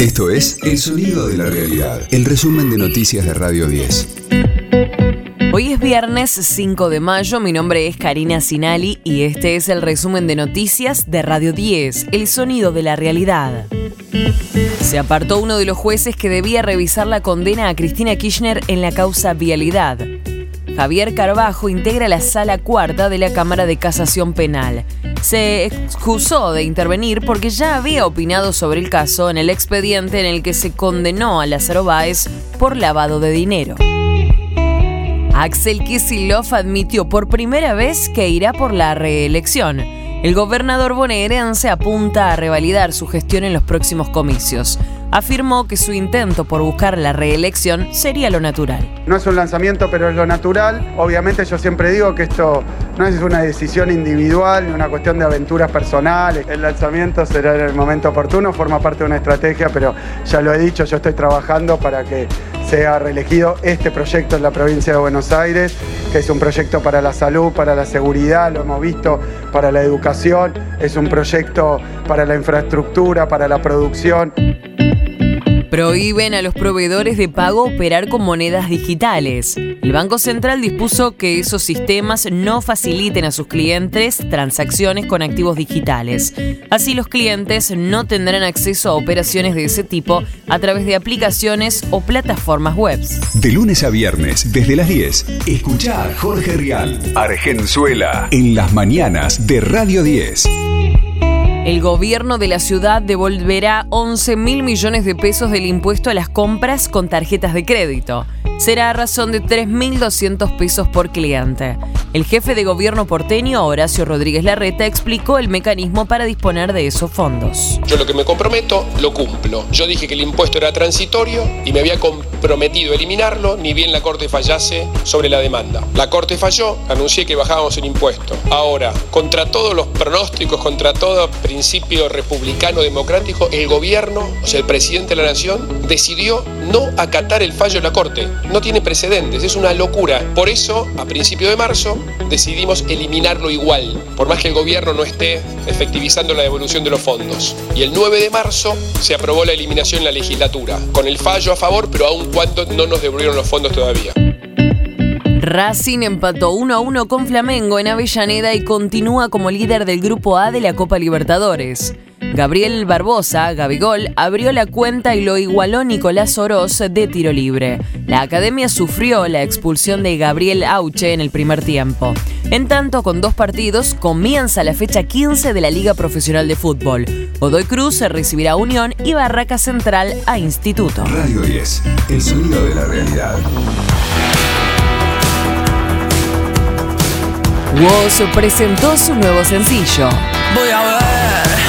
Esto es El Sonido de la Realidad, el resumen de noticias de Radio 10. Hoy es viernes 5 de mayo, mi nombre es Karina Sinali y este es el resumen de noticias de Radio 10, El Sonido de la Realidad. Se apartó uno de los jueces que debía revisar la condena a Cristina Kirchner en la causa Vialidad. Javier Carbajo integra la sala cuarta de la Cámara de Casación Penal. Se excusó de intervenir porque ya había opinado sobre el caso en el expediente en el que se condenó a Lázaro Báez por lavado de dinero. Axel Kicillof admitió por primera vez que irá por la reelección. El gobernador bonaerense apunta a revalidar su gestión en los próximos comicios. Afirmó que su intento por buscar la reelección sería lo natural. No es un lanzamiento, pero es lo natural. Obviamente yo siempre digo que esto no es una decisión individual ni una cuestión de aventuras personales. El lanzamiento será en el momento oportuno, forma parte de una estrategia, pero ya lo he dicho, yo estoy trabajando para que sea reelegido este proyecto en la provincia de Buenos Aires, que es un proyecto para la salud, para la seguridad, lo hemos visto, para la educación, es un proyecto para la infraestructura, para la producción. Prohíben a los proveedores de pago operar con monedas digitales. El Banco Central dispuso que esos sistemas no faciliten a sus clientes transacciones con activos digitales. Así los clientes no tendrán acceso a operaciones de ese tipo a través de aplicaciones o plataformas web. De lunes a viernes, desde las 10, escucha a Jorge Rial, Argenzuela, en las mañanas de Radio 10. El gobierno de la ciudad devolverá 11 mil millones de pesos del impuesto a las compras con tarjetas de crédito. Será a razón de 3.200 pesos por cliente. El jefe de gobierno porteño, Horacio Rodríguez Larreta, explicó el mecanismo para disponer de esos fondos. Yo lo que me comprometo, lo cumplo. Yo dije que el impuesto era transitorio y me había comprometido a eliminarlo, ni bien la Corte fallase sobre la demanda. La Corte falló, anuncié que bajábamos el impuesto. Ahora, contra todos los pronósticos, contra todo principio republicano democrático, el gobierno, o sea, el presidente de la nación, decidió no acatar el fallo de la Corte. No tiene precedentes, es una locura. Por eso, a principio de marzo, decidimos eliminarlo igual, por más que el gobierno no esté efectivizando la devolución de los fondos. Y el 9 de marzo se aprobó la eliminación en la legislatura, con el fallo a favor, pero aun cuando no nos devolvieron los fondos todavía. Racing empató 1 a 1 con Flamengo en Avellaneda y continúa como líder del Grupo A de la Copa Libertadores. Gabriel Barbosa, Gabigol, abrió la cuenta y lo igualó Nicolás Oroz de tiro libre. La academia sufrió la expulsión de Gabriel Auche en el primer tiempo. En tanto, con dos partidos, comienza la fecha 15 de la Liga Profesional de Fútbol. Godoy Cruz se recibirá a Unión y Barraca Central a Instituto. Radio 10, el sonido de la realidad. Woz presentó su nuevo sencillo. Voy a ver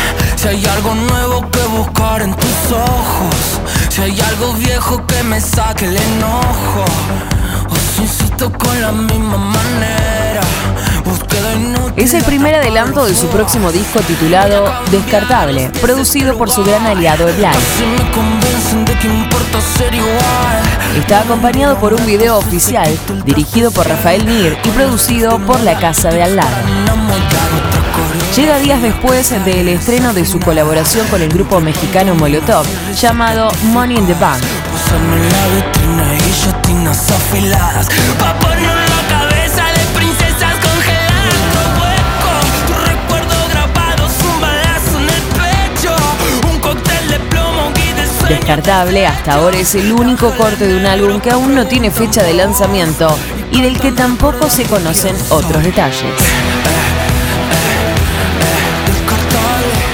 si hay algo nuevo que buscar en tus ojos. Si hay algo viejo que me saque el enojo. O si insisto con la misma manera. Es el primer adelanto de su próximo disco titulado Descartable, producido por su gran aliado Eblay. Está acompañado por un video oficial dirigido por Rafael Mir y producido por La Casa de Al lado. Llega días después del estreno de su colaboración con el grupo mexicano Molotov llamado Money in the Bank. Descartable hasta ahora es el único corte de un álbum que aún no tiene fecha de lanzamiento y del que tampoco se conocen otros detalles.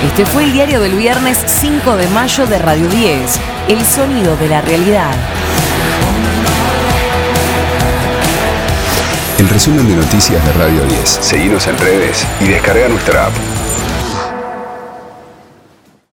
Este fue el diario del viernes 5 de mayo de Radio 10, El sonido de la realidad. El resumen de noticias de Radio 10. Seguimos en redes y descarga nuestra app.